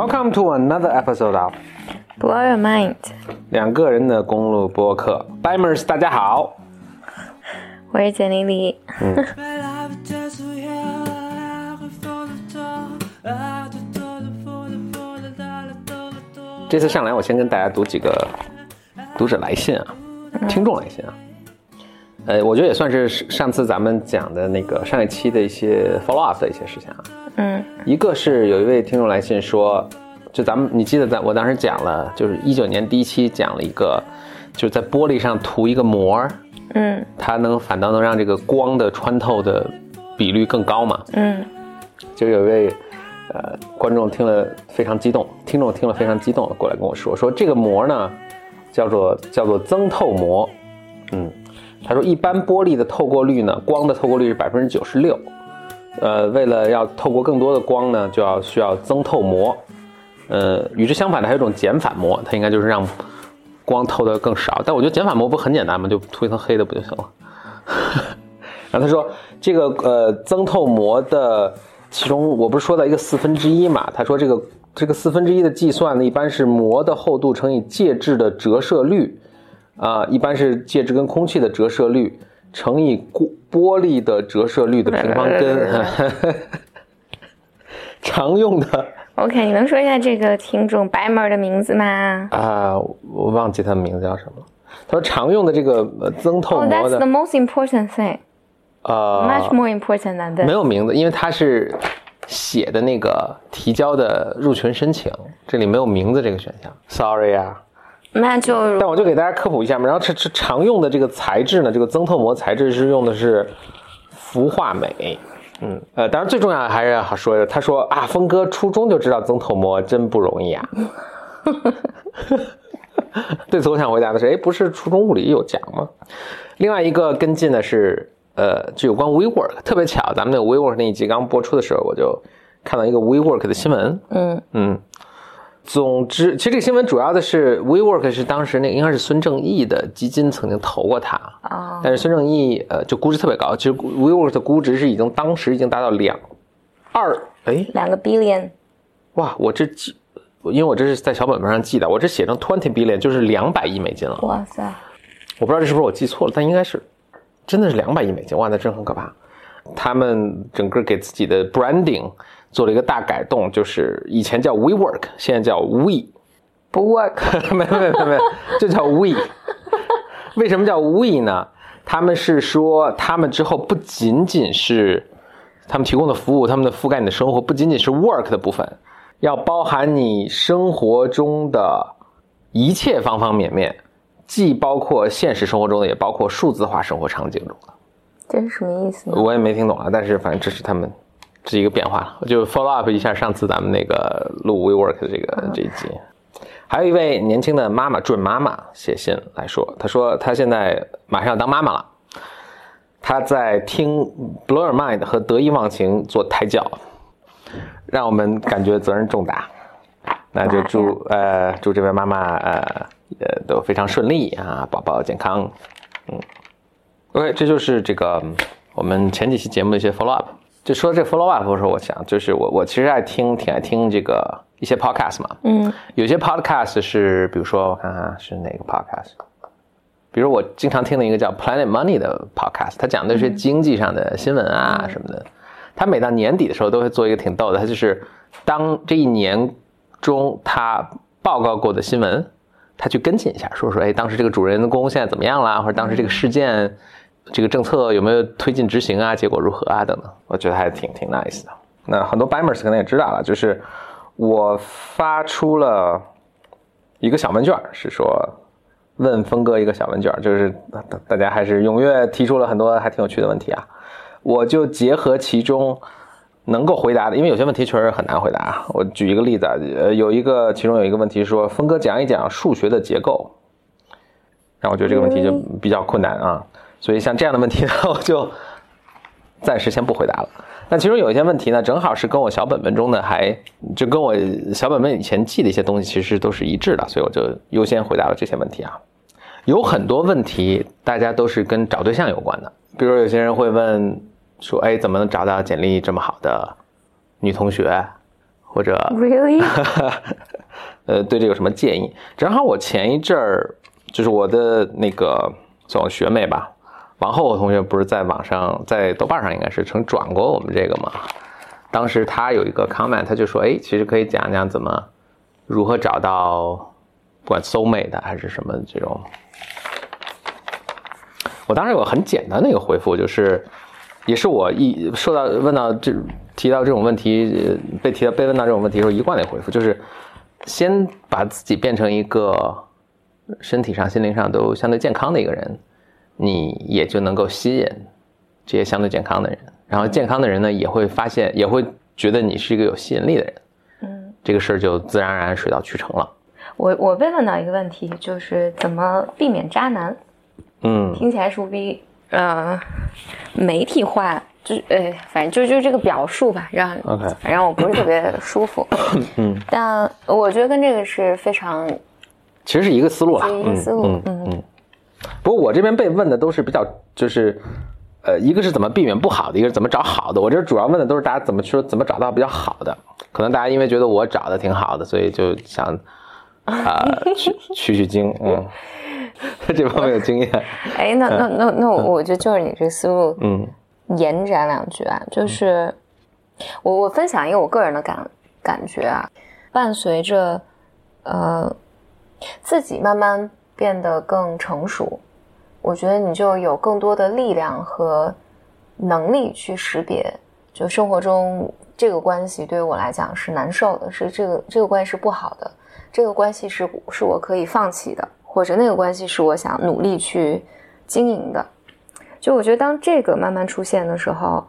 Welcome to another episode of Blow your mind，两个人的公路播客。Bimers，大家好。我是简丽丽。这次上来，我先跟大家读几个读者来信啊，听众来信啊。呃，我觉得也算是上次咱们讲的那个上一期的一些 follow up 的一些事情啊。嗯。一个是有一位听众来信说，就咱们你记得咱我当时讲了，就是一九年第一期讲了一个，就是在玻璃上涂一个膜儿，嗯。它能反倒能让这个光的穿透的比率更高嘛。嗯。就有一位呃观众听了非常激动，听众听了非常激动，过来跟我说说这个膜呢叫做叫做增透膜，嗯，他说一般玻璃的透过率呢，光的透过率是百分之九十六，呃，为了要透过更多的光呢，就要需要增透膜，呃，与之相反的还有一种减反膜，它应该就是让光透得更少，但我觉得减反膜不很简单吗？就涂一层黑的不就行了？然后他说这个呃增透膜的其中我不是说到一个四分之一嘛？他说这个这个四分之一的计算呢，一般是膜的厚度乘以介质的折射率，啊、一般是介质跟空气的折射率乘以玻玻璃的折射率的平方根。常用的，OK，你能说一下这个听众白门的名字吗啊、我忘记他的名字叫什么了。他说常用的这个呃增透？Oh, that's the most important thing. 呃 Much more important than this. 有名字，因为他是写的那个提交的入群申请，这里没有名字这个选项，sorry 啊。那就但我就给大家科普一下嘛，然后这这常用的这个材质呢，这个增透膜材质是用的是氟化镁，嗯，呃，当然最重要的还是要说的，他说啊，峰哥初中就知道增透膜真不容易啊。对此我想回答的是，哎，不是初中物理有讲吗？另外一个跟进的是，呃，就有关 WeWork，特别巧，咱们那个 WeWork 那一集刚播出的时候，我就看到一个 WeWork 的新闻，嗯嗯，总之，其实这个新闻主要的是 WeWork 是当时那个应该是孙正义的基金曾经投过它，哦。但是孙正义呃就估值特别高，其实 WeWork 的估值是已经当时已经达到两二哎两个 billion，哇，我这记，因为我这是在小本本上记的，我这写成 twenty billion 就是两百亿美金了，哇塞，我不知道这是不是我记错了，但应该是真的是两百亿美金，哇，那真很可怕。他们整个给自己的 branding 做了一个大改动，就是以前叫 WeWork，现在叫 We。不 work，没有没有没有没有，就叫 We。为什么叫 We 呢？他们是说，他们之后不仅仅是他们提供的服务，他们的覆盖你的生活，不仅仅是 work 的部分，要包含你生活中的一切方方面面，既包括现实生活中的，也包括数字化生活场景中的。这是什么意思呢？我也没听懂啊，但是反正这是他们这是一个变化，我就 follow up 一下上次咱们那个录 WeWork 的这个这一集。还有一位年轻的妈妈准妈妈写信来说，她说她现在马上要当妈妈了，她在听 Blow Your Mind 和得意忘形做胎教，让我们感觉责任重大。那就祝呃祝这位妈妈呃呃都非常顺利啊，宝宝健康。嗯，OK，这就是这个我们前几期节目的一些 follow up。就说这 follow up 的时候，我想就是我我其实爱听挺爱听这个一些 podcast 嘛，嗯有些 podcast 是，比如说我看看是哪个 podcast，比如我经常听的一个叫 Planet Money 的 podcast，它讲的是经济上的新闻啊什么的。它每到年底的时候都会做一个挺逗的，它就是当这一年中他报告过的新闻，他去跟进一下，说说哎，当时这个主人公现在怎么样啦，或者当时这个事件。这个政策有没有推进执行啊？结果如何啊？等等，我觉得还挺挺 nice 的。那很多 Bimers 可能也知道了，就是我发出了一个小问卷，是说问峰哥一个小问卷，就是大大家还是踊跃提出了很多还挺有趣的问题啊。我就结合其中能够回答的，因为有些问题确实很难回答啊。我举一个例子啊，呃，有一个其中有一个问题说，峰哥讲一讲数学的结构，然后我觉得这个问题就比较困难啊。所以像这样的问题呢，我就暂时先不回答了。那其中有一些问题呢，正好是跟我小本本中的还就跟我小本本以前记的一些东西其实都是一致的，所以我就优先回答了这些问题啊。有很多问题大家都是跟找对象有关的，比如有些人会问说，哎，怎么能找到简历这么好的女同学，或者 Really？呃，对这有什么建议？正好我前一阵儿就是我的那个算我学妹吧，王后同学不是在网上在豆瓣上应该是曾转过我们这个嘛？当时他有一个 comment，他就说，哎，其实可以讲讲怎么如何找到不管 soul mate 还是什么这种。我当时有个很简单的一个回复，就是也是我一受到问到这提到这种问题，被提到被问到这种问题时候一贯的回复，就是先把自己变成一个身体上、心灵上都相对健康的一个人，你也就能够吸引这些相对健康的人，然后健康的人呢也会发现，也会觉得你是一个有吸引力的人，嗯，这个事儿就自然而然水到渠成了。我我被问到一个问题，就是怎么避免渣男？嗯听起来是不是比呃媒体化？就是呃，反正就就这个表述吧，让 OK 反正我不是特别舒服。嗯，但我觉得跟这个是非常其实是一个思路啦，一个思路嗯嗯嗯。不过我这边被问的都是比较就是。呃，一个是怎么避免不好的，一个是怎么找好的。我这主要问的都是大家怎么说，怎么找到比较好的。可能大家因为觉得我找的挺好的，所以就想啊、取取取经，嗯，这方面有经验，哎，那那那那我我觉得就是你这个思路，嗯延展两句啊，就是我我分享一个我个人的感感觉啊，伴随着呃自己慢慢变得更成熟，我觉得你就有更多的力量和能力去识别，就生活中这个关系对于我来讲是难受的，是这个这个关系是不好的，这个关系是是我可以放弃的，或者那个关系是我想努力去经营的。就我觉得，当这个慢慢出现的时候，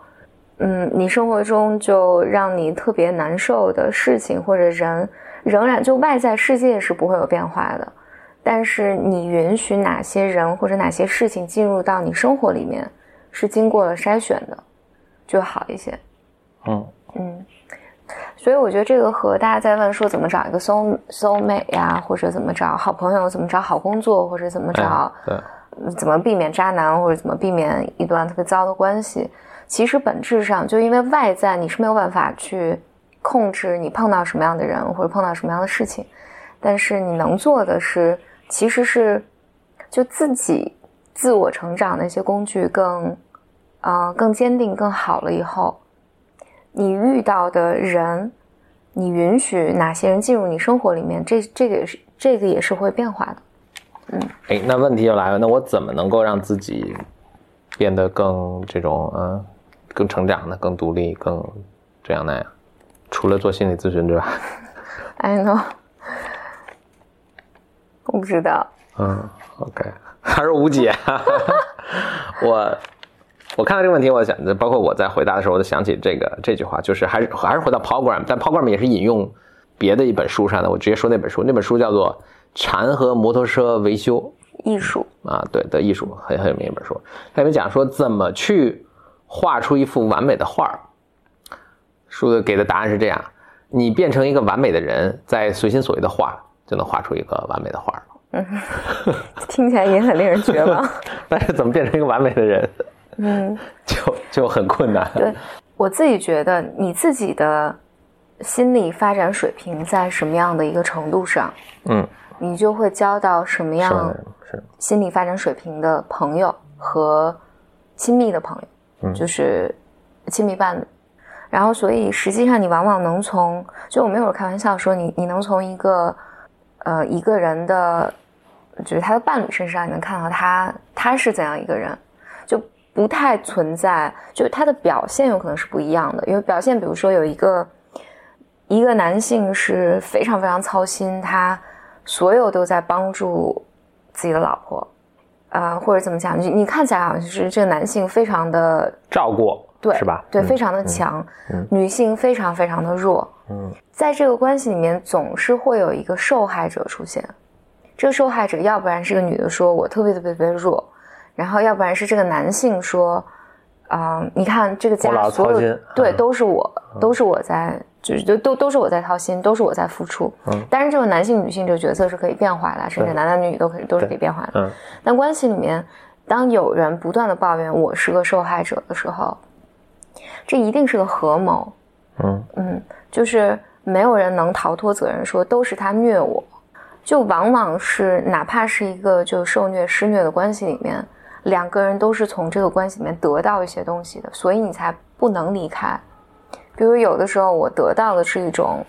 嗯，你生活中就让你特别难受的事情或者人，仍然就外在世界是不会有变化的，但是你允许哪些人或者哪些事情进入到你生活里面，是经过了筛选的，就好一些。嗯。嗯，所以我觉得这个和大家在问说怎么找一个 soul soul mate 呀，或者怎么找好朋友，怎么找好工作，或者怎么找怎么避免渣男，或者怎么避免一段特别糟的关系，其实本质上就因为外在你是没有办法去控制你碰到什么样的人或者碰到什么样的事情，但是你能做的是，其实是就自己自我成长的一些工具更呃更坚定更好了以后，你遇到的人，你允许哪些人进入你生活里面，这这个也是这个也是会变化的。嗯哎，那问题就来了，那我怎么能够让自己变得更这种嗯，更成长呢、更独立、更这样那样？除了做心理咨询之外，I know，我不知道。嗯，OK，还是无解。我我看到这个问题，我想，包括我在回答的时候，我就想起这个这句话，就是还是还是回到 Program，但 Program 也是引用别的一本书上的，我直接说那本书，那本书叫做《禅和摩托车维修》。艺术，啊，对的艺术很很有名一本书，它里面讲说怎么去画出一幅完美的画儿。书的给的答案是这样：你变成一个完美的人，在随心所欲的画，就能画出一个完美的画嗯。听起来也很令人绝望。但是怎么变成一个完美的人，嗯，就就很困难。对我自己觉得，你自己的心理发展水平在什么样的一个程度上，嗯，你就会交到什么样，心理发展水平的朋友和亲密的朋友，嗯就是亲密伴侣。然后，所以实际上你往往能从，就我们有时候开玩笑说你，你能从一个呃一个人的，就是他的伴侣身上，你能看到他他是怎样一个人，就不太存在，就是他的表现有可能是不一样的，因为表现，比如说有一个一个男性是非常非常操心，他所有都在帮助自己的老婆，啊、或者怎么讲，你你看起来好像是这个男性非常的照顾，对，是吧？对，嗯非常的强，嗯女性非常非常的弱，嗯在这个关系里面，总是会有一个受害者出现。这个受害者，要不然是个女的说我特别特别特别弱，然后要不然是这个男性说，啊、你看这个家所有对嗯都是我，都是我在，就是都都都是我在掏心，都是我在付出。嗯但是这个男性女性这个角色是可以变化的，甚至男男女女都可以都是可以变化的。嗯但关系里面，当有人不断的抱怨我是个受害者的时候，这一定是个合谋。嗯嗯，就是没有人能逃脱责任，说都是他虐我，就往往是哪怕是一个就受虐施虐的关系里面，两个人都是从这个关系里面得到一些东西的，所以你才不能离开。比如有的时候我得到的是一种，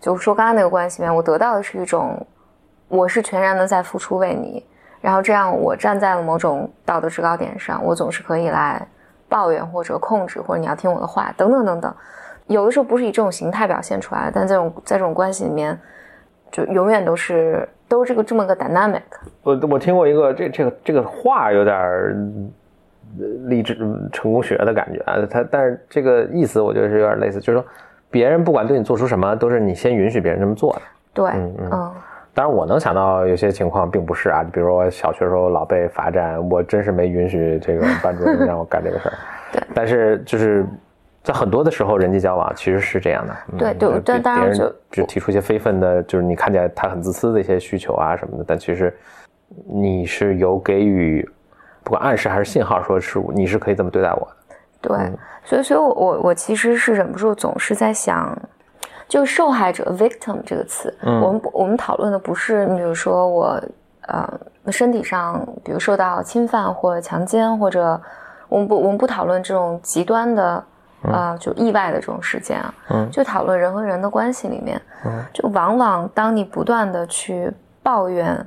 就是说刚刚那个关系里面，我得到的是一种，我是全然的在付出为你，然后这样我站在了某种道德制高点上，我总是可以来抱怨或者控制，或者你要听我的话，等等等等。有的时候不是以这种形态表现出来的，但这种在这种关系里面，就永远都是都是这个这么个 dynamic。我我听过一个这这个这个话有点励志成功学的感觉啊，他但是这个意思我觉得是有点类似，就是说别人不管对你做出什么，都是你先允许别人这么做的。对，嗯嗯。当然我能想到有些情况并不是啊，比如我小学时候老被罚站，我真是没允许这个班主任让我干这个事儿。对，但是就是。在很多的时候，人际交往其实是这样的。对对，但当然就就提出一些非分的，就是你看起来他很自私的一些需求啊什么的，但其实你是有给予不管暗示还是信号，说是你是可以这么对待我的。对，所以所以，我我我其实是忍不住总是在想，就受害者 victim 这个词，我们我们讨论的不是，你比如说我呃身体上，比如受到侵犯或强奸，或者我们不我们不讨论这种极端的。啊，就意外的这种事件啊，嗯，就讨论人和人的关系里面，嗯，就往往当你不断的去抱怨，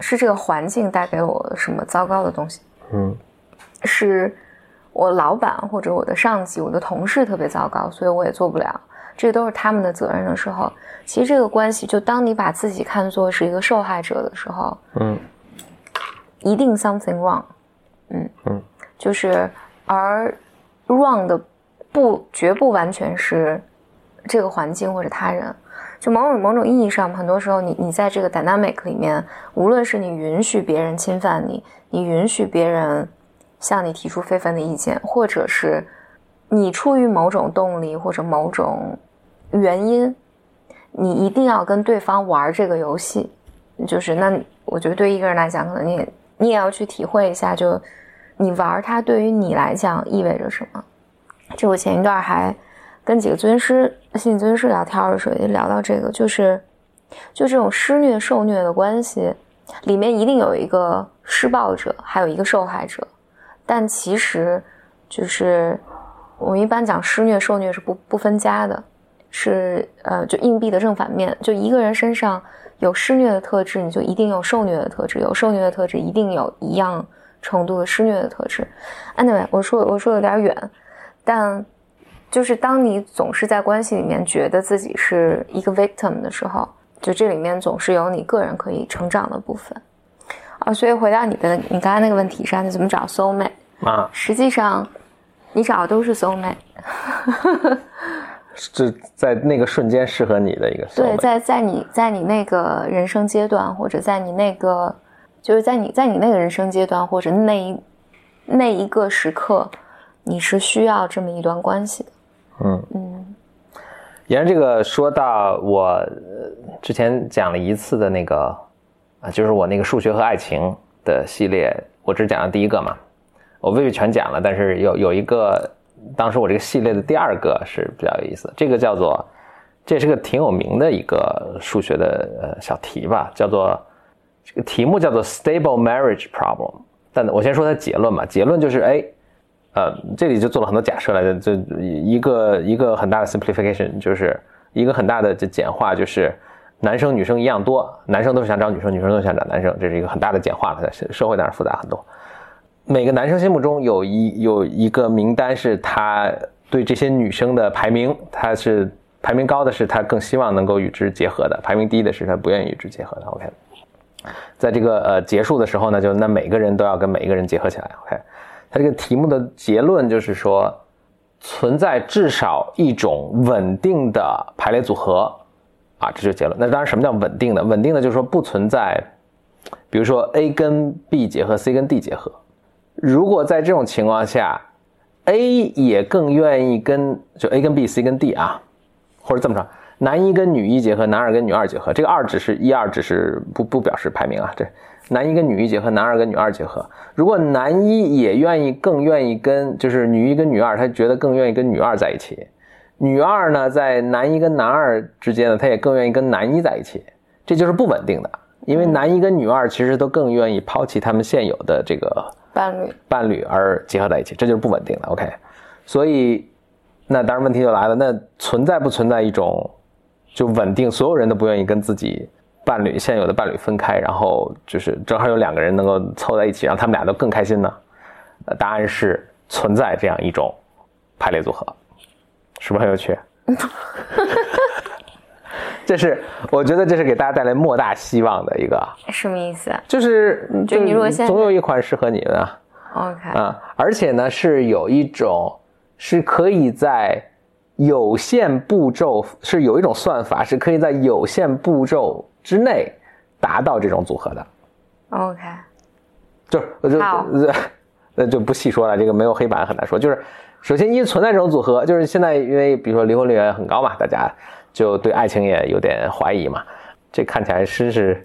是这个环境带给我什么糟糕的东西，嗯，是我老板或者我的上级、我的同事特别糟糕，所以我也做不了，这都是他们的责任的时候，其实这个关系，就当你把自己看作是一个受害者的时候，嗯，一定 something wrong，嗯。嗯，就是而 wrong 的。不，绝不完全是这个环境或者他人。就某种某种意义上，很多时候你你在这个 dynamic 里面，无论是你允许别人侵犯你，你允许别人向你提出非分的意见，或者是你出于某种动力或者某种原因，你一定要跟对方玩这个游戏。就是那，我觉得对一个人来讲，可能你你也要去体会一下，就你玩它对于你来讲意味着什么。就我前一段还跟几个咨询师、心理咨询师聊天的时候，也聊到这个，就是就这种施虐受虐的关系，里面一定有一个施暴者，还有一个受害者。但其实，就是我们一般讲施虐受虐是不不分家的，是呃，就硬币的正反面。就一个人身上有施虐的特质，你就一定有受虐的特质；有受虐的特质，一定有一样程度的施虐的特质。Anyway，我说我说有点远。但，就是当你总是在关系里面觉得自己是一个 victim 的时候，就这里面总是有你个人可以成长的部分啊。所以回到你的你刚才那个问题上，你怎么找 soul mate 啊？实际上，你找的都是 soul mate，是在那个瞬间适合你的一个。对，在在你在你那个人生阶段，或者在你那个，就是在你在你那个人生阶段，或者那一那一个时刻。你是需要这么一段关系的，嗯嗯。沿着这个说到我之前讲了一次的那个啊，就是我那个数学和爱情的系列，我只讲了第一个嘛，我未必全讲了，但是有有一个，当时我这个系列的第二个是比较有意思，这个叫做，这是个挺有名的一个数学的呃小题吧，叫做这个题目叫做 Stable Marriage Problem，但我先说它结论吧，结论就是哎。呃，这里就做了很多假设来的，就一个一个很大的 simplification，就是一个很大的简化，就是男生女生一样多，男生都是想找女生，女生都想找男生，这是一个很大的简化了。社会当然复杂很多，每个男生心目中有一有一个名单，是他对这些女生的排名，他是排名高的是他更希望能够与之结合的，排名低的是他不愿意与之结合的。OK，在这个呃结束的时候呢，就那每个人都要跟每一个人结合起来。OK。它这个题目的结论就是说，存在至少一种稳定的排列组合，啊，这就是结论。那当然，什么叫稳定的？稳定的就是说不存在，比如说 A 跟 B 结合，C 跟 D 结合。如果在这种情况下，A 也更愿意跟就 A 跟 B、C 跟 D 啊，或者这么说，男一跟女一结合，男二跟女二结合，这个二只是一二，只是不不表示排名啊，这。男一跟女一结合，男二跟女二结合。如果男一也愿意，更愿意跟，就是女一跟女二，他觉得更愿意跟女二在一起。女二呢，在男一跟男二之间呢，他也更愿意跟男一在一起，这就是不稳定的。因为男一跟女二其实都更愿意抛弃他们现有的这个伴侣伴侣而结合在一起，这就是不稳定的。OK，所以那当然问题就来了，那存在不存在一种就稳定，所有人都不愿意跟自己伴侣现有的伴侣分开，然后就是正好有两个人能够凑在一起，让他们俩都更开心呢？呃，答案是存在这样一种排列组合，是不是很有趣？这是我觉得这是给大家带来莫大希望的一个，什么意思？就是就你如果现在总有一款适合你的啊。OK，啊，而且呢是有一种是可以在有限步骤是有一种算法是可以在有限步骤之内达到这种组合的，OK，就是我就好 那就不细说了，这个没有黑板很难说。就是首先一存在这种组合，就是现在因为比如说离婚率也很高嘛，大家就对爱情也有点怀疑嘛，这看起来真是。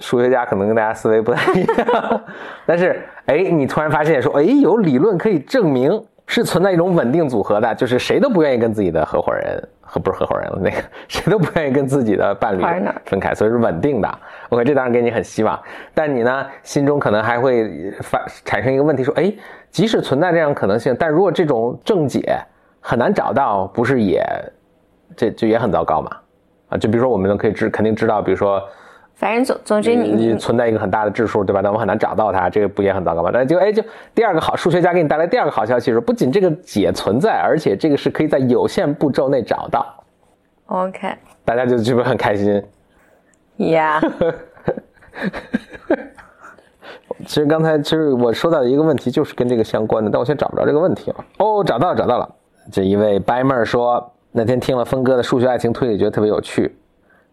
数学家可能跟大家思维不太一样，但是哎，你突然发现说，哎，有理论可以证明是存在一种稳定组合的，就是谁都不愿意跟自己的合伙人和不是合伙人了，那个谁都不愿意跟自己的伴侣分开，所以是稳定的。OK，这当然给你很希望，但你呢心中可能还会发产生一个问题，说，哎，即使存在这样可能性，但如果这种正解很难找到，不是也这就也很糟糕嘛？啊，就比如说我们都可以知肯定知道，比如说。反正总总之你你存在一个很大的质数，对吧？但我们很难找到它，这个不也很糟糕吗？但就哎，就第二个好，数学家给你带来第二个好消息是，不仅这个解存在，而且这个是可以在有限步骤内找到，OK，大家就是不是很开心？Yeah，其实刚才其实我说到的一个问题就是跟这个相关的，但我现在找不着这个问题了。哦，找到了，找到了。这一位白妹儿说，那天听了峰哥的数学爱情推理，觉得特别有趣。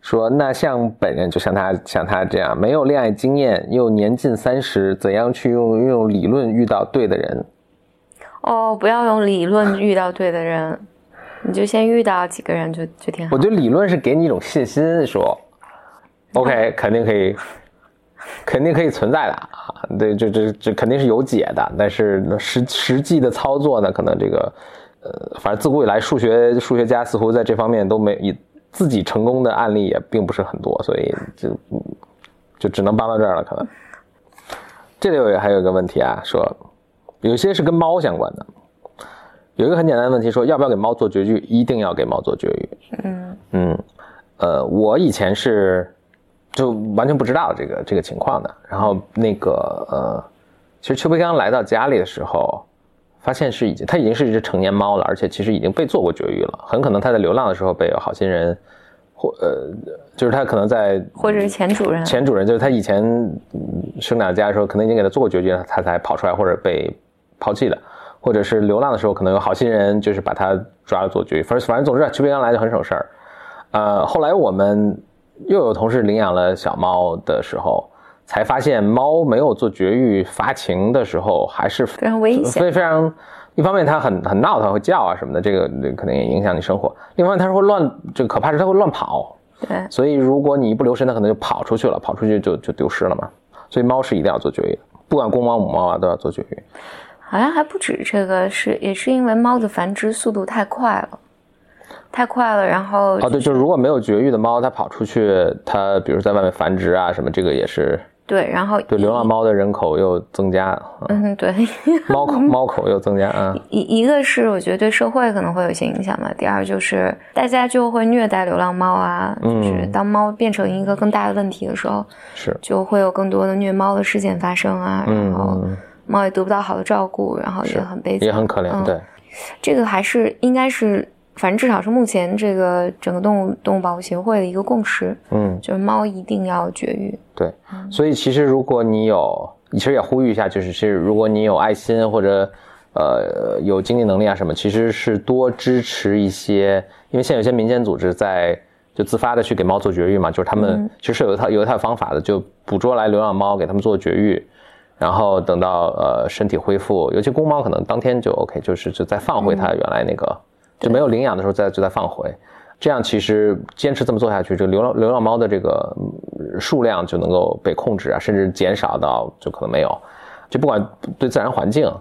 说那像本人，就像他像他这样没有恋爱经验，又年近三十，怎样去用用理论遇到对的人？哦，不要用理论遇到对的人，你就先遇到几个人就就挺好我。觉得理论是给你一种信心，说，OK，肯定可以，肯定可以存在的啊，对，这这这肯定是有解的，但是实实际的操作呢，可能这个，呃，反正自古以来数学数学家似乎在这方面都没以自己成功的案例也并不是很多，所以就嗯就只能搬到这儿了，可能。这里有还有一个问题啊，说有些是跟猫相关的，有一个很简单的问题，说要不要给猫做绝育？一定要给猫做绝育。嗯嗯，呃，我以前是就完全不知道这个这个情况的。然后那个呃，其实邱培刚来到家里的时候，发现是已经它已经是一只成年猫了，而且其实已经被做过绝育了。很可能它在流浪的时候被有好心人或呃，就是它可能在或者是前主人。前主人，就是它以前生长家的时候，可能已经给它做过绝育，它才跑出来或者被抛弃的。或者是流浪的时候，可能有好心人就是把它抓了做绝育。反正反正总之，邱培刚来就很省事儿。呃，后来我们又有同事领养了小猫的时候，才发现猫没有做绝育发情的时候还是非常危险非非常。一方面它很很闹它，会叫啊什么的，这个这个可能也影响你生活。另外它是会乱，这个可怕是它会乱跑，对，所以如果你一不留神，它可能就跑出去了，跑出去就就丢失了嘛。所以猫是一定要做绝育的，不管公猫母猫啊都要做绝育。好像还不止这个，是也是因为猫的繁殖速度太快了，太快了，然后哦，对，就是如果没有绝育的猫，它跑出去，它比如在外面繁殖啊什么，这个也是对，然后对流浪猫的人口又增加，嗯嗯对，猫口 猫口又增加啊。一一个是我觉得对社会可能会有一些影响嘛，第二就是大家就会虐待流浪猫啊，就是嗯当猫变成一个更大的问题的时候，是，就会有更多的虐猫的事件发生啊，然后嗯，猫也得不到好的照顾，然后也很悲惨，也很可怜，嗯对，这个还是应该是，反正至少是目前这个整个动物动物保护协会的一个共识，嗯，就是猫一定要绝育。对。所以其实如果你有，其实也呼吁一下，就是其实如果你有爱心或者呃有经济能力啊什么，其实是多支持一些，因为现在有些民间组织在。就自发的去给猫做绝育嘛，就是他们其实是有一套有一套方法的，就捕捉来流浪猫，给他们做绝育，然后等到呃身体恢复，尤其公猫可能当天就 OK，就是就再放回它原来那个，就没有领养的时候再就再放回，这样其实坚持这么做下去，这个流浪流浪猫的这个嗯数量就能够被控制啊，甚至减少到就可能没有，就不管对自然环境，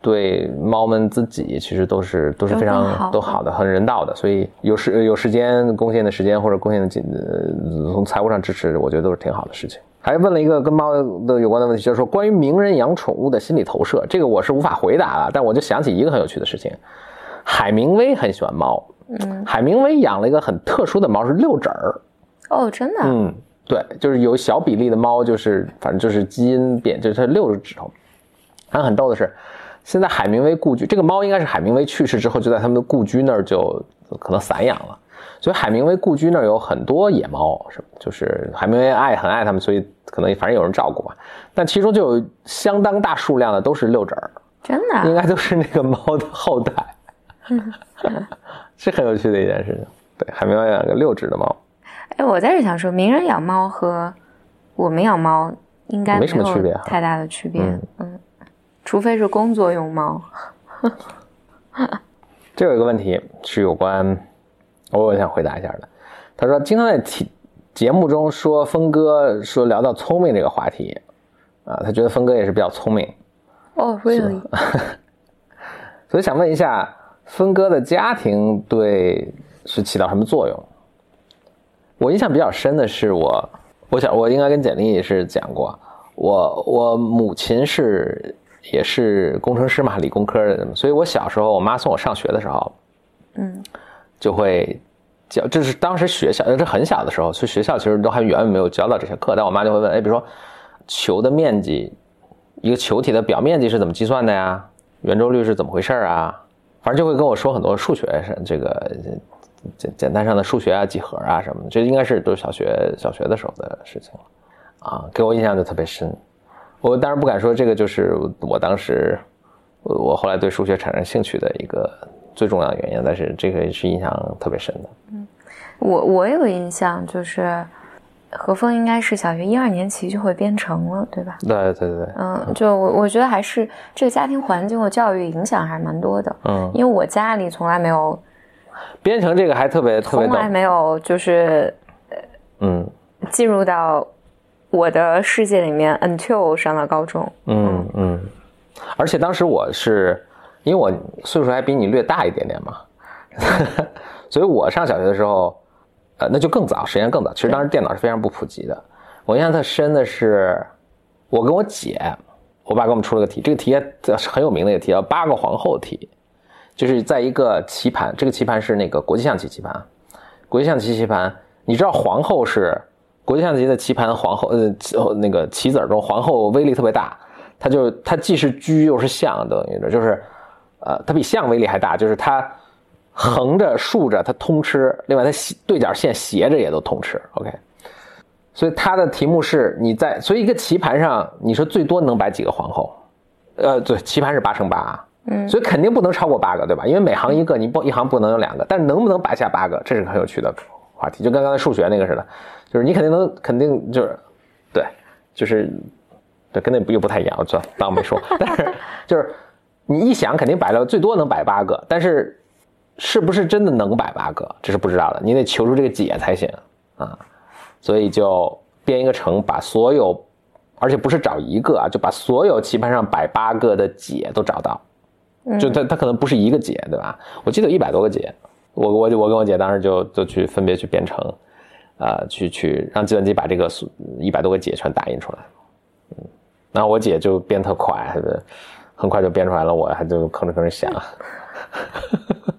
对猫们自己其实都是都是非常都好的很人道的。所以有时有时间贡献的时间或者贡献的金呃从财务上支持，我觉得都是挺好的事情。还问了一个跟猫的有关的问题，就是说关于名人养宠物的心理投射，这个我是无法回答了。但我就想起一个很有趣的事情，海明威很喜欢猫，嗯，海明威养了一个很特殊的猫，是六指儿。哦，真的啊，嗯，对，就是有小比例的猫，就是反正就是基因变，就是它六个指头。然后很逗的是，现在海明威故居这个猫应该是海明威去世之后就在他们的故居那儿就可能散养了，所以海明威故居那儿有很多野猫，什么就是海明威爱很爱它们，所以可能反正有人照顾吧。但其中就有相当大数量的都是六指儿，真的啊？应该都是那个猫的后代，是很有趣的一件事情。对，海明威养个六只的猫。哎，我在这想说，名人养猫和我们养猫应该没什么区别啊太大的区别。嗯嗯，除非是工作用猫。这有一个问题是有关，我我想回答一下的。他说，经常在题节目中说峰哥说聊到聪明这个话题，啊，他觉得峰哥也是比较聪明，哦，really？所以 想问一下，分割的家庭对是起到什么作用？我印象比较深的是我，我想我应该跟简历也是讲过，我我母亲是也是工程师嘛，理工科的，所以我小时候我妈送我上学的时候，嗯就会教，这是当时学校，这很小的时候，所以学校其实都还远远没有教到这些课。但我妈就会问，哎，比如说球的面积，一个球体的表面积是怎么计算的呀？圆周率是怎么回事啊？反正就会跟我说很多数学上这个简简单上的数学啊、几何啊什么的，这应该是都是小学小学的时候的事情了啊，给我印象就特别深。我当然不敢说这个就是我当时我后来对数学产生兴趣的一个最重要的原因，但是这个是印象特别深的。嗯我我有印象，就是何峰应该是小学一二年级就会编程了，对吧？对对对。对，嗯，就我我觉得还是这个家庭环境和教育影响还是蛮多的。嗯，因为我家里从来没有，编程这个还特别特别逗，从来没有就是嗯。进入到我的世界里面，until 上了高中。嗯。嗯，而且当时我是因为我岁数还比你略大一点点嘛，所以我上小学的时候，呃，那就更早，时间更早。其实当时电脑是非常不普及的。我印象特深的是，我跟我姐，我爸给我们出了个题，这个题也很有名的一个题，叫八个皇后题，就是在一个棋盘，这个棋盘是那个国际象棋棋盘，国际象棋棋盘，你知道皇后是国际象棋的棋盘皇后，呃，那个棋子儿中皇后威力特别大，它就它既是车又是象，等于就是，呃，它比象威力还大，就是它横着竖着它通吃，另外它斜对角线斜着也都通吃，OK。所以它的题目是你在，所以一个棋盘上，你说最多能摆几个皇后？呃，对，棋盘是八乘八啊，嗯。所以肯定不能超过八个，对吧？因为每行一个，你不一行不能有两个，但是能不能摆下八个，这是个很有趣的话题，就跟刚才数学那个似的，就是你肯定能，肯定就是，对，就是，对，跟那又不太一样，我当我没说，但是就是你一想肯定摆了最多能摆八个，但是是不是真的能摆八个，这是不知道的，你得求出这个解才行啊，所以就编一个程，把所有，而且不是找一个啊，就把所有棋盘上摆八个的解都找到。就它它可能不是一个解，对吧？我记得有一百多个解，我我我跟我姐当时就就去分别去编程，啊、去去让计算机把这个一百多个解全打印出来，嗯，然后我姐就编特快，很快就编出来了，我还就吭哧吭哧想，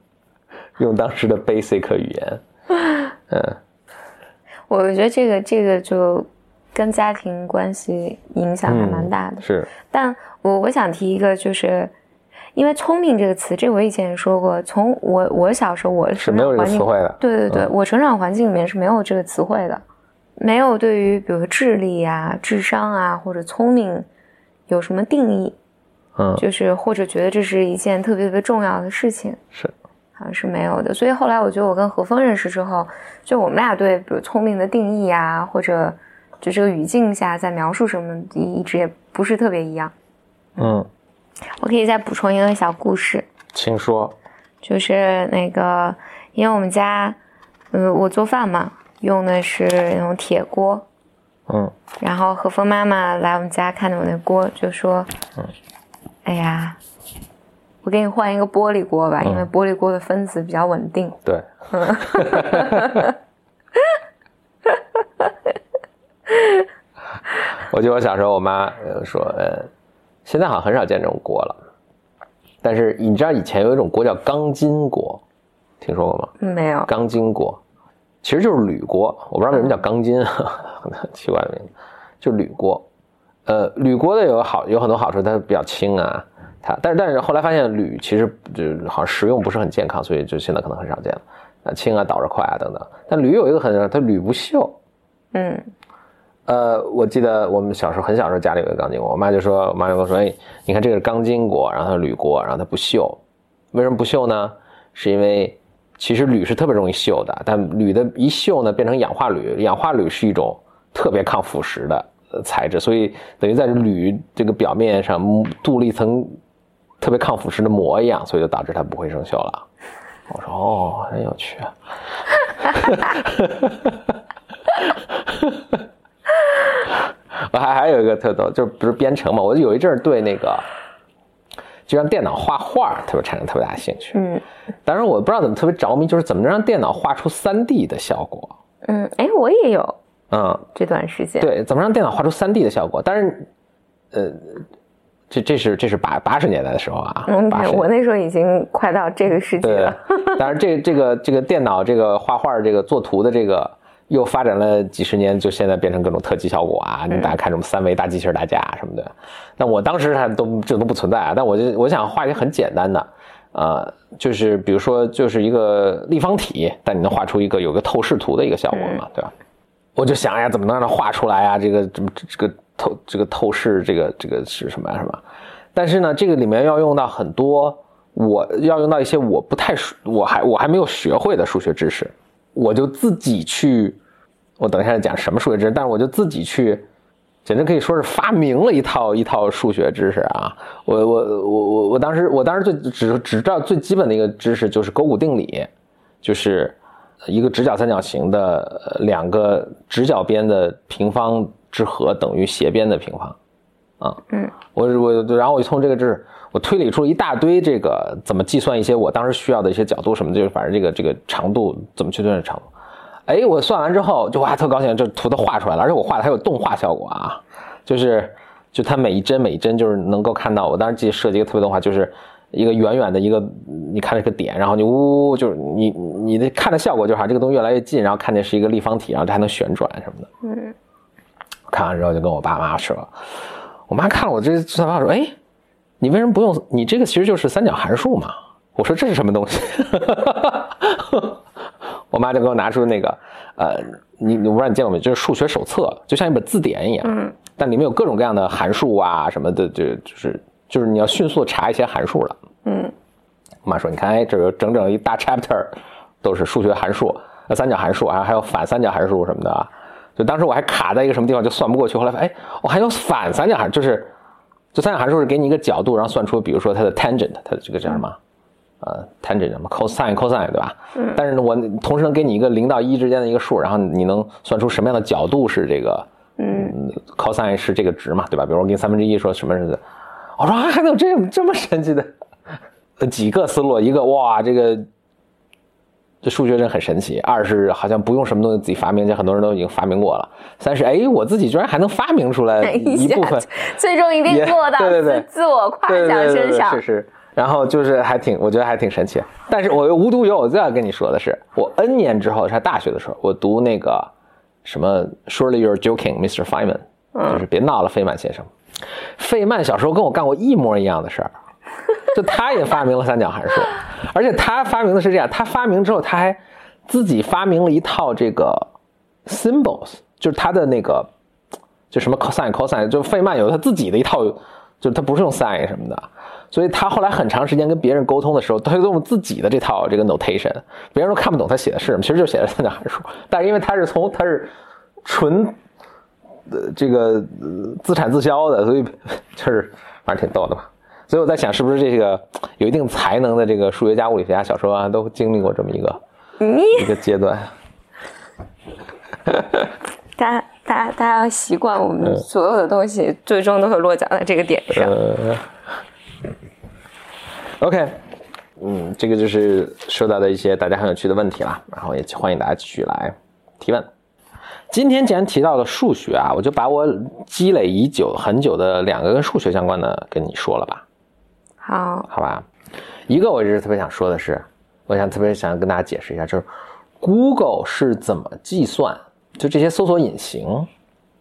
用当时的 basic 语言，嗯。我觉得这个这个就跟家庭关系影响还蛮大的。是，但我我想提一个，就是因为“聪明”这个词，这我以前也说过，从我我小时候我是没有这个词汇的，对对对，我成长环境里面是没有这个词汇的，没有对于比如说智力啊、智商啊或者聪明有什么定义，嗯，就是或者觉得这是一件特别特别重要的事情。是，好像是没有的。所以后来我觉得我跟何峰认识之后，就我们俩对比如聪明的定义啊，或者就这个语境下在描述什么，一一直也不是特别一样。嗯，我可以再补充一个小故事，请说，就是那个，因为我们家，呃，我做饭嘛，用的是那种铁锅，嗯然后何峰妈妈来我们家看着我那锅，就说：“嗯哎呀，我给你换一个玻璃锅吧，因为玻璃锅的分子比较稳定。对。我记得我小时候，我妈说，呃，现在好像很少见这种锅了。但是你知道以前有一种锅叫钢筋锅，听说过吗？没有。钢筋锅其实就是铝锅，我不知道为什么叫钢筋，很奇怪的名字，就铝锅。呃，铝锅的有好有很多好处，它比较轻啊。它但是但是后来发现铝其实就好像食用不是很健康，所以就现在可能很少见了。啊，轻啊，导热快啊等等。但铝有一个很，它铝不锈。嗯。呃，我记得我们小时候很小时候家里有个钢筋锅，我妈就说，我妈就跟我说，哎，你看这个是钢筋锅，然后它铝锅，然后它不锈，为什么不锈呢？是因为其实铝是特别容易锈的，但铝的一锈呢，变成氧化铝，氧化铝是一种特别抗腐蚀的材质，所以等于在铝这个表面上镀了一层特别抗腐蚀的膜一样，所以就导致它不会生锈了。我说哦，很有趣。我 还还有一个特逗，就是不是编程嘛？我就有一阵儿对那个，就让电脑画画特别产生特别大的兴趣。嗯，当然我不知道怎么特别着迷，就是怎么能让电脑画出三 D 的效果。嗯，哎，我也有。嗯，这段时间。对，怎么让电脑画出三 D 的效果？但是，呃，这这是这是八八十年代的时候啊。嗯，我那时候已经快到这个世纪了。当然，这这个这个电脑这个画画这个作图的这个。又发展了几十年，就现在变成各种特技效果啊！你大家看什么三维大机器人打架什么的，那我当时还都这都不存在啊！但我就我想画一个很简单的，呃，就是比如说就是一个立方体，但你能画出一个有个透视图的一个效果嘛，对吧？我就想呀，怎么能让它画出来啊？这个这么这个透这个透视这个这个是什么呀？什么？但是呢，这个里面要用到很多，我要用到一些我不太我还我还没有学会的数学知识。我就自己去，我等一下讲什么数学知识，但是我就自己去，简直可以说是发明了一套一套数学知识啊！我我我我我当时我当时最只只知道最基本的一个知识就是勾股定理，就是一个直角三角形的两个直角边的平方之和等于斜边的平方，啊，嗯，我我然后我就从这个知识。我推理出了一大堆这个怎么计算一些我当时需要的一些角度什么，就是反正这个这个长度怎么去算长度。哎，我算完之后就哇特高兴，这图都画出来了，而且我画的还有动画效果啊，就是就它每一帧每一帧就是能够看到。我当时记得设计一个特别动画，就是一个远远的一个你看这个点，然后你呜就是你你的看的效果就是哈这个东西越来越近，然后看见是一个立方体，然后它还能旋转什么的。嗯，看完之后就跟我爸妈说，我妈看了我这算法说，哎。你为什么不用？你这个其实就是三角函数嘛。我说这是什么东西？我妈就给我拿出那个，呃，你我不知道你见过没？就是数学手册，就像一本字典一样。嗯。但里面有各种各样的函数啊什么的，就就是就是你要迅速查一些函数了。嗯。我妈说：“你看，哎，这有整整一大 chapter 都是数学函数，呃，三角函数啊，还有反三角函数什么的啊。”就当时我还卡在一个什么地方，就算不过去。后来发现，哎，我还有反三角函数，就是。这三角函数是给你一个角度，然后算出，比如说它的 tangent，它的这个叫什么？呃，tangent 什么 cosine，cosine 对吧？嗯。但是呢，我同时能给你一个零到一之间的一个数，然后你能算出什么样的角度是这个？嗯，cosine 是这个值嘛，对吧？比如我给你三分之一，说什么日子？我说啊还能有这这么神奇的？几个思路，一个哇，这个。这数学真很神奇。二是好像不用什么东西自己发明，就很多人都已经发明过了。三是哎，我自己居然还能发明出来 一部分，最终一定做到 对对对，自我夸奖身上。是是。然后就是还挺，我觉得还挺神奇。但是我又无独有偶，再要跟你说的是，我 N 年之后，上大学的时候，我读那个什么 Surely you're joking, Mr. Feynman，就是别闹了，费曼先生。费曼小时候跟我干过一模一样的事儿。就他也发明了三角函数，而且他发明的是这样，他发明之后他还自己发明了一套这个 symbols，就是他的那个就什么 cosine cosine，就费曼有他自己的一套，就他不是用 sin 什么的，所以他后来很长时间跟别人沟通的时候，他用自己的这套这个 notation，别人都看不懂他写的是什么，其实就写的三角函数，但是因为他是从他是纯呃这个自产自销的，所以 就是反正挺逗的吧。所以我在想，是不是这个有一定才能的这个数学家、物理学家，小时候啊都经历过这么一个一个阶段。大家、大家、大家要习惯，我们所有的东西最终都会落脚在这个点上。OK，嗯，这个就是收到的一些大家很有趣的问题啦，然后也欢迎大家继续来提问。今天既然提到了数学啊，我就把我积累已久很久的两个跟数学相关的跟你说了吧，好，好吧？一个我一直特别想说的是，我想特别想跟大家解释一下，就是 Google 是怎么计算，就这些搜索引擎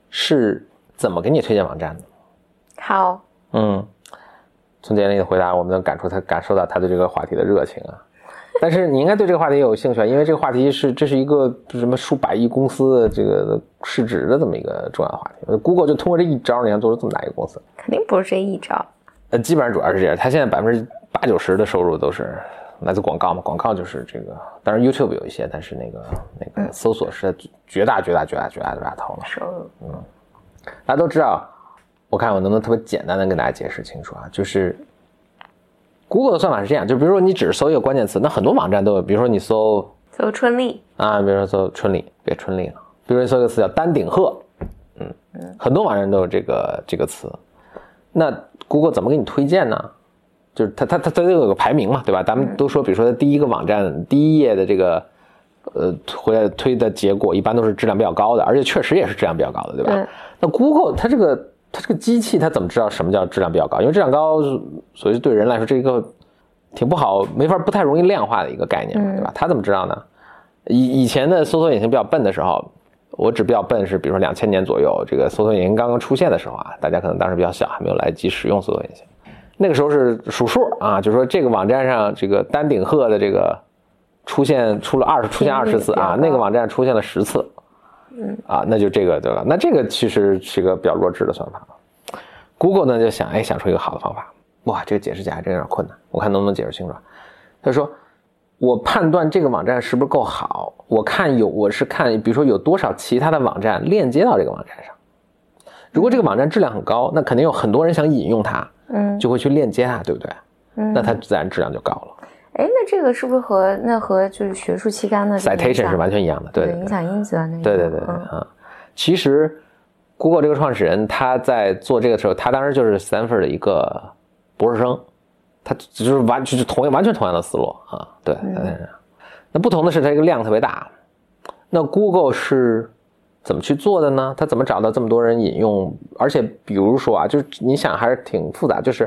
是怎么给你推荐网站的。好，嗯，从简历的回答，我们能感受他感受到他对这个话题的热情啊。但是你应该对这个话题有兴趣啊，因为这个话题是这是一个什么数百亿公司的这个市值的这么一个重要的话题。Google 就通过这一招，你看做出这么大一个公司，肯定不是这一招。呃，基本上主要是这样。他现在百分之八九十的收入都是来自广告嘛，广告就是这个，当然 YouTube 有一些，但是那个那个搜索是绝大绝大绝大绝大绝大头了。收入，嗯大家都知道，我看我能不能特别简单的跟大家解释清楚啊，就是 Google 的算法是这样，就比如说你只搜一个关键词，那很多网站都有，比如说你搜搜春丽，啊，比如说搜春丽，别春丽了，比如说你搜一个词叫丹顶鹤，嗯嗯，很多网站都有这个这个词，那 Google 怎么给你推荐呢？就是它它它它都有个排名嘛，对吧？咱们都说，比如说第一个网站第一页的这个呃回来推的结果，一般都是质量比较高的，而且确实也是质量比较高的，对吧？对那 Google 它这个它这个机器它怎么知道什么叫质量比较高？因为质量高，所以对人来说这个挺不好，没法不太容易量化的一个概念，对吧？它怎么知道呢？以以前的搜索引擎比较笨的时候，我指比较笨是，比如说两千年左右，这个搜索引擎刚刚出现的时候啊，大家可能当时比较小，还没有来得及使用搜索引擎。那个时候是数数啊，就是说这个网站上这个丹顶鹤的这个出现出了二十出现二十次啊，那个网站出现了十次，嗯啊，那就这个对吧？那这个其实是一个比较弱智的算法。Google 呢就想哎想出一个好的方法，哇，这个解释起来真有点困难，我看能不能解释清楚。他说我判断这个网站是不是够好，我看有我是看比如说有多少其他的网站链接到这个网站上，如果这个网站质量很高，那肯定有很多人想引用它。嗯，就会去链接它，对不对？嗯那它自然质量就高了。哎，那这个是不是和那和就是学术期刊的 citation 是完全一样的，对对对影响因子的那个，对对对对嗯啊。其实，Google 这个创始人他在做这个时候，他当时就是 Stanford 的一个博士生，他就是完就是同完全同样的思路啊，对，那不同的是，它这个量特别大。那 Google 是怎么去做的呢？它怎么找到这么多人引用？而且比如说啊，就是你想还是挺复杂，就是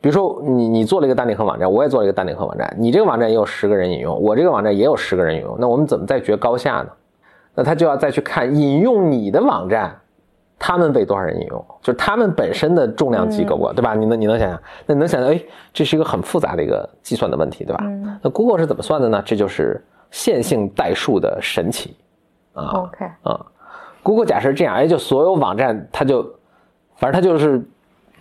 比如说你你做了一个单顶鹤网站，我也做了一个单顶鹤网站，你这个网站也有十个人引用，我这个网站也有十个人引用，那我们怎么再决高下呢？那他就要再去看引用你的网站，他们被多少人引用，就是他们本身的重量级够不够，对吧？你能你能想想？那你能想象，哎，这是一个很复杂的一个计算的问题，对吧？那 Google 是怎么算的呢？这就是线性代数的神奇啊。OK，啊、，Google 假设这样，哎，就所有网站，它就，反正它就是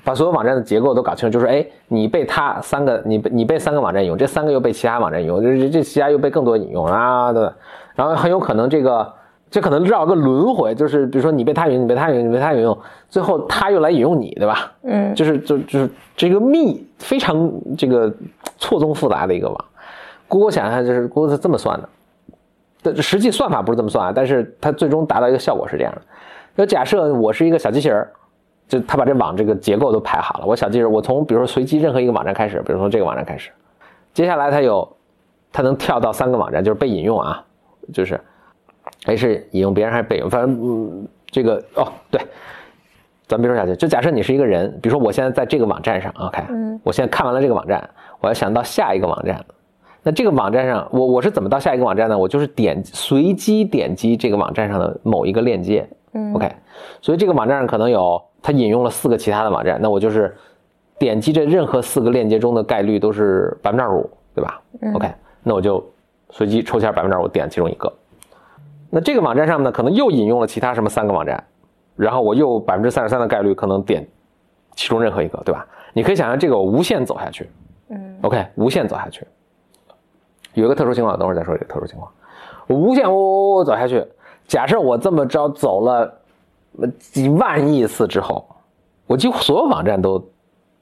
把所有网站的结构都搞清楚，就是哎，你被它三个，你被你被三个网站引用，这三个又被其他网站引用，这这这其他又被更多引用啊，对吧？然后很有可能这个这可能绕个轮回，就是比如说你被他引用，你被他引用，你被他引用，最后他又来引用你，对吧？嗯。就是就就是这个密非常这个错综复杂的一个网。Google 想象就是 Google 是这么算的，但实际算法不是这么算啊，但是它最终达到一个效果是这样的：就假设我是一个小机器人儿，就他把这网这个结构都排好了，我小机器人儿，我从比如说随机任何一个网站开始，比如说这个网站开始，接下来它有它能跳到三个网站，就是被引用啊，就是还是引用别人还是被引用，反正嗯这个哦对。咱别说下去，就假设你是一个人，比如说我现在在这个网站上，OK，嗯我现在看完了这个网站，我要想到下一个网站，那这个网站上，我我是怎么到下一个网站呢？我就是点随机点击这个网站上的某一个链接嗯，OK，所以这个网站上可能有它引用了四个其他的网站，那我就是点击这任何四个链接中的概率都是百分之二十五，对吧？OK，那我就随机抽签百分之二十五点其中一个。那这个网站上面呢，可能又引用了其他什么三个网站，然后我又百分之三十三的概率可能点其中任何一个，对吧？你可以想象这个我无限走下去，嗯，OK，无限走下去。有一个特殊情况，等会儿再说这个特殊情况。我无限我我走下去，假设我这么着走了呃几万亿次之后，我几乎所有网站都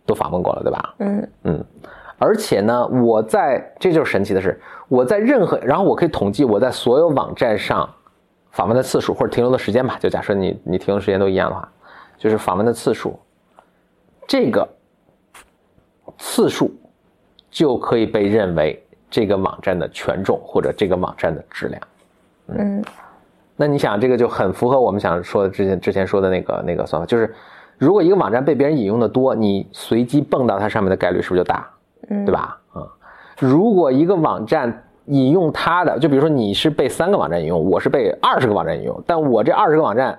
都访问过了，对吧？嗯嗯，而且呢，我在这就是神奇的是，我在任何，然后我可以统计我在所有网站上访问的次数或者停留的时间吧。就假设你你停留时间都一样的话，就是访问的次数，这个次数就可以被认为这个网站的权重或者这个网站的质量。嗯那你想，这个就很符合我们想说的之前之前说的那个那个算法，就是如果一个网站被别人引用的多，你随机蹦到它上面的概率是不是就大？嗯，对？吧？啊、如果一个网站引用它的，就比如说你是被三个网站引用，我是被二十个网站引用，但我这二十个网站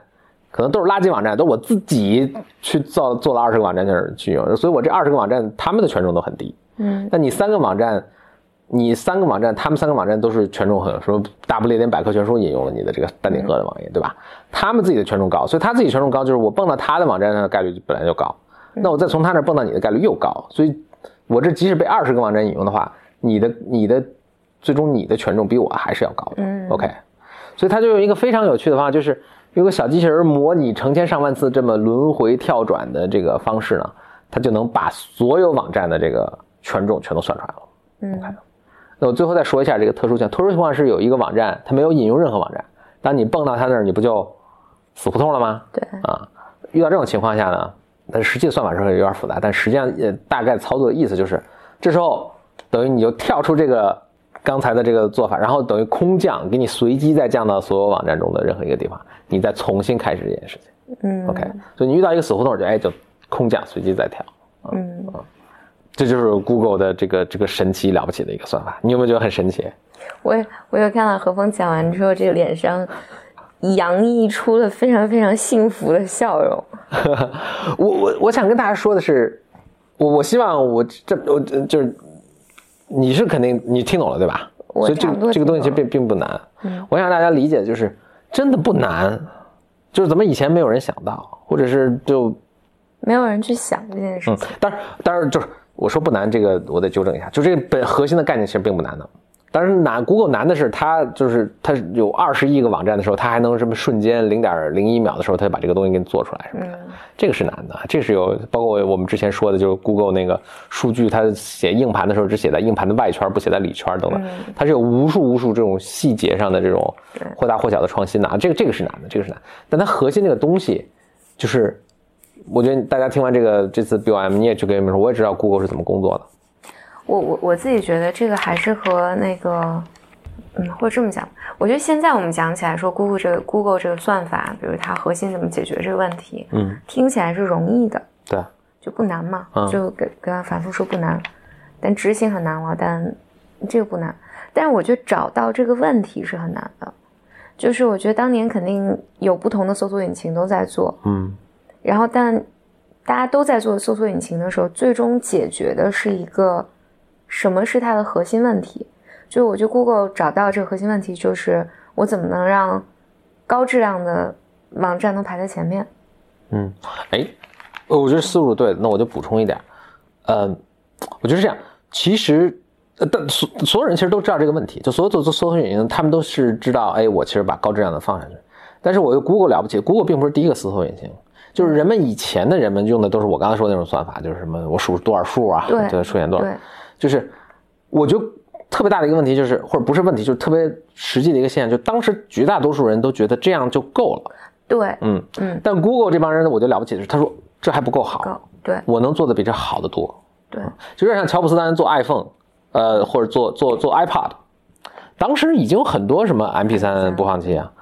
可能都是垃圾网站，都是我自己去造做了二十个网站在那儿去用，所以我这二十个网站他们的权重都很低。嗯但你三个网站，你三个网站，他们三个网站都是权重很，什么大不列颠百科全书引用了你的这个丹顶鹤的网页，对吧？他们自己的权重高，所以他自己权重高，就是我蹦到他的网站上的概率本来就高，那我再从他那儿蹦到你的概率又高，所以我这即使被二十个网站引用的话，你的你的最终你的权重比我还是要高的。嗯 OK，所以他就用一个非常有趣的方法，就是用个小机器人模拟成千上万次这么轮回跳转的这个方式呢，他就能把所有网站的这个权重全都算出来了。嗯那我最后再说一下这个特殊情况，特殊情况是有一个网站它没有引用任何网站，当你蹦到它那儿，你不就死胡同了吗？对，啊，遇到这种情况下呢，但实际的算法是会有点复杂，但实际上呃大概操作的意思就是，这时候等于你就跳出这个刚才的这个做法，然后等于空降，给你随机再降到所有网站中的任何一个地方，你再重新开始这件事情。嗯 OK，所以你遇到一个死胡同就哎就空降随机再跳，嗯，这就是 Google 的这个这个神奇了不起的一个算法，你有没有觉得很神奇？我也我有看到何峰讲完之后，这个脸上洋溢出了非常非常幸福的笑容。我我我想跟大家说的是，我我希望我这我就是你是肯定你听懂了对吧？我所以这个这个东西其实并并不难。嗯我想大家理解就是真的不难，就是怎么以前没有人想到，或者是就没有人去想这件事嗯情。，当然当然就是我说不难，这个我得纠正一下，就这个本核心的概念其实并不难的。但是难，Google 难的是它就是它有二十亿个网站的时候，它还能什么瞬间零点零一秒的时候，它就把这个东西给你做出来什么的，嗯这个是难的。这是有包括我们之前说的，就是 Google 那个数据，它写硬盘的时候只写在硬盘的外圈，不写在里圈等等，嗯它是有无数无数这种细节上的这种或大或小的创新的啊。这个这个是难的，这个是难，但它核心这个东西就是。我觉得大家听完这个这次 BOM，你也去跟人们说，我也知道 Google 是怎么工作的。我我我自己觉得这个还是和那个，嗯，或者这么讲，我觉得现在我们讲起来说 Google 这个 Google 这个算法，比如它核心怎么解决这个问题，嗯，听起来是容易的，对，就不难嘛，嗯就跟跟他反复说不难，但执行很难了，但这个不难，但是我觉得找到这个问题是很难的，就是我觉得当年肯定有不同的搜索引擎都在做，嗯然后但大家都在做搜索引擎的时候，最终解决的是一个什么是它的核心问题？就我觉得 Google 找到这个核心问题，就是我怎么能让高质量的网站能排在前面？嗯，哎，呃我觉得思路对的，那我就补充一点，呃，我觉得是这样，其实。呃，但所所有人其实都知道这个问题，就所有做做搜索引擎，他们都是知道，哎，我其实把高质量的放上去。但是我又 Google 了不起，Google 并不是第一个搜索引擎，就是人们以前的人们用的都是我刚才说的那种算法，就是什么我数多少数啊，对就出现多少对，，就是我觉得特别大的一个问题就是，或者不是问题，就是特别实际的一个现象，就当时绝大多数人都觉得这样就够了，对，嗯嗯，但 Google 这帮人呢，我就了不起的是，他说这还不够好，够，对我能做的比这好的多，对，就有点像乔布斯当年做 iPhone，呃，或者做做做 iPod，当时已经有很多什么 MP3 播放器啊，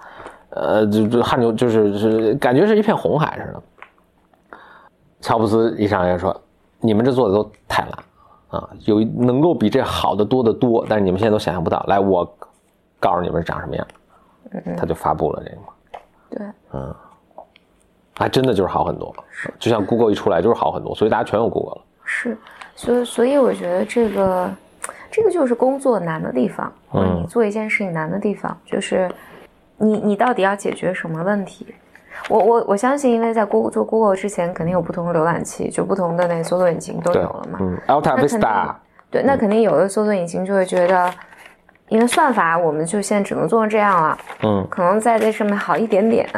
呃，就就汗牛就是是感觉是一片红海似的。乔布斯一上来就说：“你们这做的都太烂啊，有能够比这好的多得多，但是你们现在都想象不到。来，我告诉你们长什么样。”他就发布了这个嘛，对，还真的就是好很多，就像 Google 一出来就是好很多，所以大家全用 Google 了。是，所以所以我觉得这个这个就是工作难的地方，或者你做一件事情难的地方，就是你你到底要解决什么问题？我我我相信，因为在 Google 做 Google 之前，肯定有不同的浏览器，就不同的那个搜索引擎都有了嘛。嗯，Alta Vista，对，那肯定有的搜索引擎就会觉得，因为算法我们就现在只能做成这样了，嗯。可能在这上面好一点点，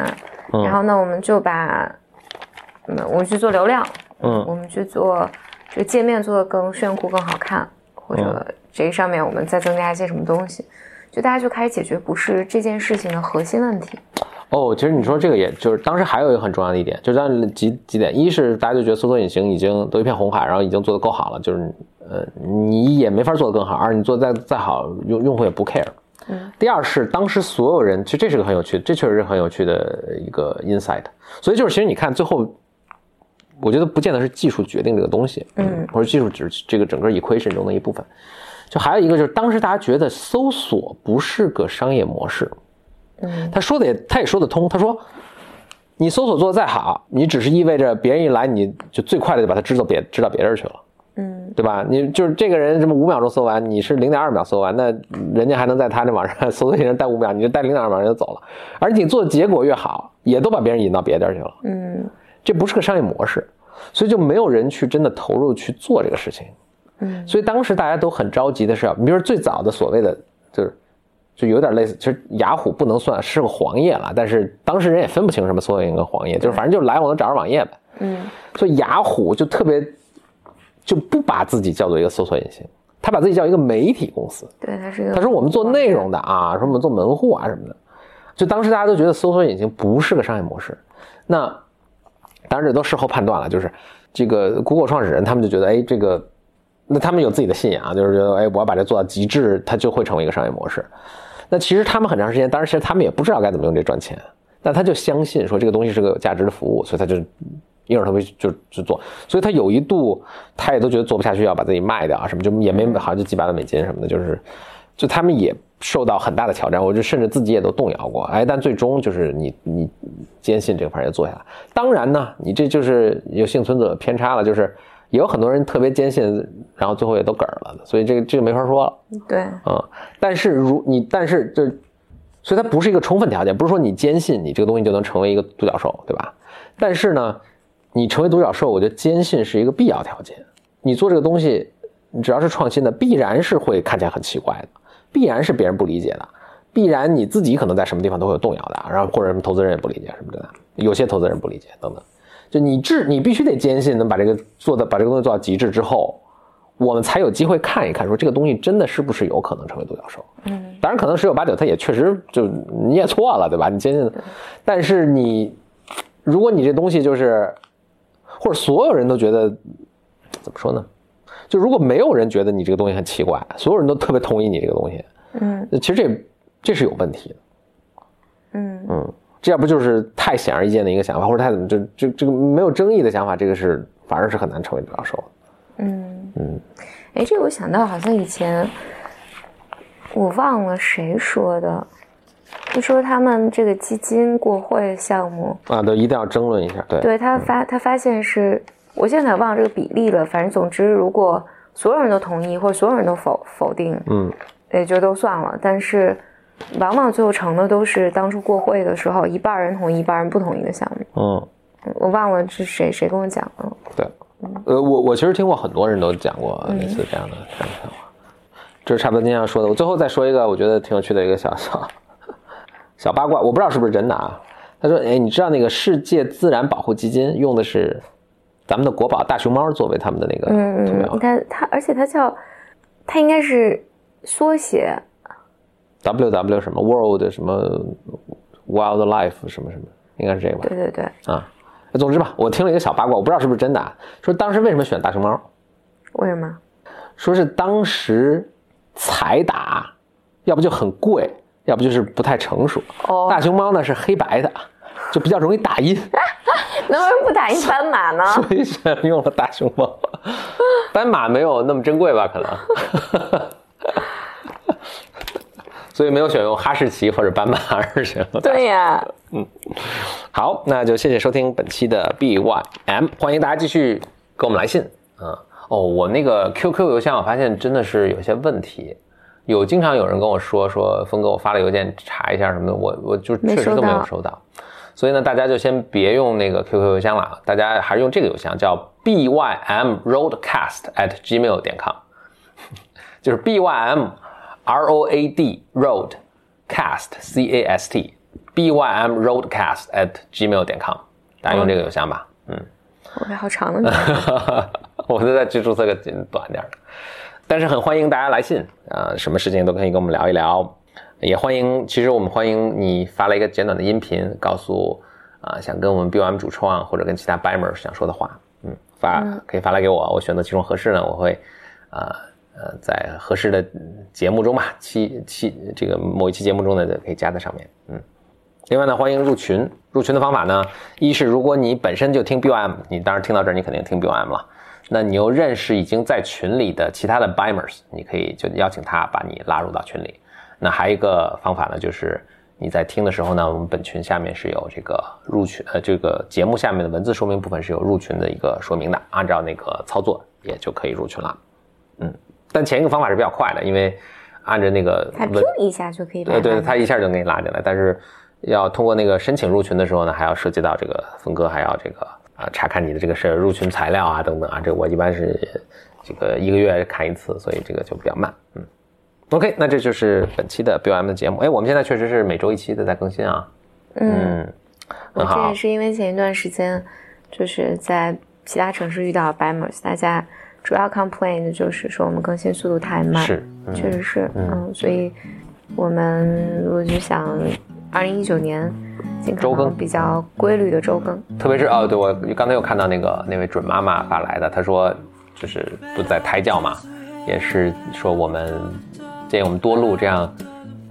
嗯。然后呢，我们就把，嗯，我们去做流量，嗯。我们去做这个界面做的更炫酷、更好看，或者这个上面我们再增加一些什么东西，就大家就开始解决不是这件事情的核心问题。哦，其实你说这个，也就是当时还有一个很重要的一点，就是当几几点，一是大家就觉得搜索引擎已经都一片红海，然后已经做得够好了，就是呃，你也没法做得更好，而你做得再再好，用用户也不 care。嗯，第二是当时所有人，其实这是个很有趣，这确实是很有趣的一个 insight。所以就是，其实你看最后，我觉得不见得是技术决定这个东西，嗯，或者技术只是这个整个 equation 中的一部分。就还有一个就是，当时大家觉得搜索不是个商业模式，嗯，他说的也他也说得通，他说你搜索做得再好，你只是意味着别人一来你就最快的就把它知道别知道别人去了。嗯，对吧？你就是这个人，什么五秒钟搜完，你是零点二秒搜完，那人家还能在他那网上搜索引擎待五秒，你就待零点二秒人就走了。而你做的结果越好，也都把别人引到别地儿去了。嗯，这不是个商业模式，所以就没有人去真的投入去做这个事情。嗯，所以当时大家都很着急的是，比如说最早的所谓的就是就有点类似，其实雅虎不能算是个黄页了，但是当事人也分不清什么搜索引擎跟黄页，就是反正就是来我能找着网页呗。嗯，所以雅虎就特别。就不把自己叫做一个搜索引擎，他把自己叫一个媒体公司。对，他是一个。他说我们做内容的啊，说我们做门户啊什么的。就当时大家都觉得搜索引擎不是个商业模式。那当然这都事后判断了，就是这个 Google 创始人他们就觉得，哎，这个那他们有自己的信仰，就是觉得，哎，我要把这做到极致，它就会成为一个商业模式。那其实他们很长时间，当然其实他们也不知道该怎么用这赚钱，但他就相信说这个东西是个有价值的服务，所以他就。硬着头皮就去做，所以他有一度他也都觉得做不下去，要把自己卖掉啊什么，就也没好像就几百万美金什么的，就是就他们也受到很大的挑战，我就甚至自己也都动摇过，哎，但最终就是你你坚信这个玩意做下来。当然呢，你这就是有幸存者偏差了，就是也有很多人特别坚信，然后最后也都嗝了，所以这个这个没法说了。对，嗯，但是如你但是这所以它不是一个充分条件，不是说你坚信你这个东西就能成为一个独角兽，对吧？但是呢。你成为独角兽，我觉得坚信是一个必要条件。你做这个东西，你只要是创新的，必然是会看起来很奇怪的，必然是别人不理解的，必然你自己可能在什么地方都会有动摇的，然后或者什么投资人也不理解什么的，有些投资人不理解等等。就你至你必须得坚信能把这个做的把这个东西做到极致之后，我们才有机会看一看说这个东西真的是不是有可能成为独角兽。嗯，当然可能十有八九它也确实就你也错了，对吧？你坚信，但是你如果你这东西就是。或者所有人都觉得怎么说呢？就如果没有人觉得你这个东西很奇怪，所有人都特别同意你这个东西，嗯，其实这这是有问题的，嗯嗯，这要不就是太显而易见的一个想法，或者太怎么就就这个没有争议的想法，这个是反而是很难成为独角兽。嗯嗯，哎，这我想到好像以前我忘了谁说的。就说他们这个基金过会项目啊，都一定要争论一下。对，对他发他发现是，我现在忘了这个比例了。反正总之，如果所有人都同意，或者所有人都否否定，嗯，也就都算了。但是，往往最后成的都是当初过会的时候，一半人同意，一半人不同意的项目。嗯，我忘了是谁谁跟我讲了。对，呃，我我其实听过很多人都讲过类似这样的这样的话。这是差不多今天要说的。我最后再说一个，我觉得挺有趣的一个小小。小八卦，我不知道是不是真的啊。他说：“哎，你知道那个世界自然保护基金用的是咱们的国宝大熊猫作为他们的那个图标？你看它，而且它叫它应该是缩写，W W 什么 World 什么 Wildlife 什么什么，应该是这个吧？对对对。啊，总之吧，我听了一个小八卦，我不知道是不是真的。说当时为什么选大熊猫？为什么？说是当时彩打，要不就很贵。”要不就是不太成熟。哦，大熊猫呢是黑白的，就比较容易打印。能为什么不打印斑马呢？所以选用了大熊猫。斑马没有那么珍贵吧？可能。所以没有选用哈士奇或者斑马，而选了。对呀。嗯。好，那就谢谢收听本期的 BYM，欢迎大家继续给我们来信。嗯。哦，我那个 QQ 邮箱，我发现真的是有些问题。有经常有人跟我说说峰哥，我发了邮件查一下什么的，我我就确实都没有收到，所以呢，大家就先别用那个 QQ 邮箱了，大家还是用这个邮箱，叫 bymroadcast at gmail 点 com，就是 bym r o a d road cast c a s t bym roadcast at gmail 点 com，大家用这个邮箱吧，嗯，我还好长的，我就再去注册个短点的。但是很欢迎大家来信啊，什么事情都可以跟我们聊一聊，也欢迎，其实我们欢迎你发了一个简短的音频，告诉啊想跟我们 BOM 主创或者跟其他 BIMer 想说的话，嗯，发可以发来给我，我选择其中合适呢，我会呃呃，在合适的节目中吧，期期这个某一期节目中呢，可以加在上面。嗯，另外呢，欢迎入群。入群的方法呢，一是如果你本身就听 BOM，你当然听到这儿，你肯定听 BOM 了。那你又认识已经在群里的其他的 Bimers，你可以就邀请他把你拉入到群里。那还有一个方法呢，就是你在听的时候呢，我们本群下面是有这个入群，呃，这个节目下面的文字说明部分是有入群的一个说明的，按照那个操作也就可以入群了。嗯，但前一个方法是比较快的，因为按着那个他文一下就可以对对，他一下就给你拉进来。但是要通过那个申请入群的时候呢，还要涉及到这个峰哥还要这个啊查看你的这个是入群材料啊等等啊，这我一般是这个一个月看一次，所以这个就比较慢。嗯，OK，那这就是本期的 BOM 的节目。哎，我们现在确实是每周一期的在更新啊。嗯，很好这也。是因为前一段时间就是在其他城市遇到 Bimers，大家主要 complain 的就是说我们更新速度太慢，是，嗯。确实是，嗯，所以我们我就想，二零一九年尽可周更。能比较规律的周更，特别是哦，对我刚才有看到那个那位准妈妈发来的，她说就是不在胎教嘛，也是说我们建议我们多录，这样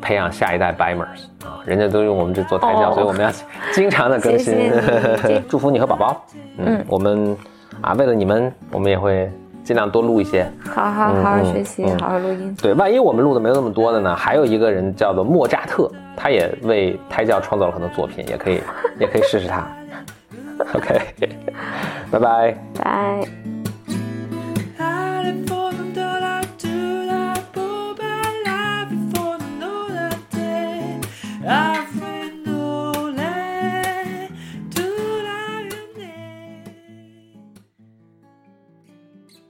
培养下一代 Bimers 啊，人家都用我们这做胎教，哦。所以我们要 经常的更新。谢谢你。祝福你和宝宝，嗯，我们啊为了你们，我们也会尽量多录一些，好好好好学习，好好录音。对，万一我们录的没有那么多的呢？还有一个人叫做莫扎特，他也为胎教创造了很多作品，也可以也可以试试他。OK，拜拜。拜。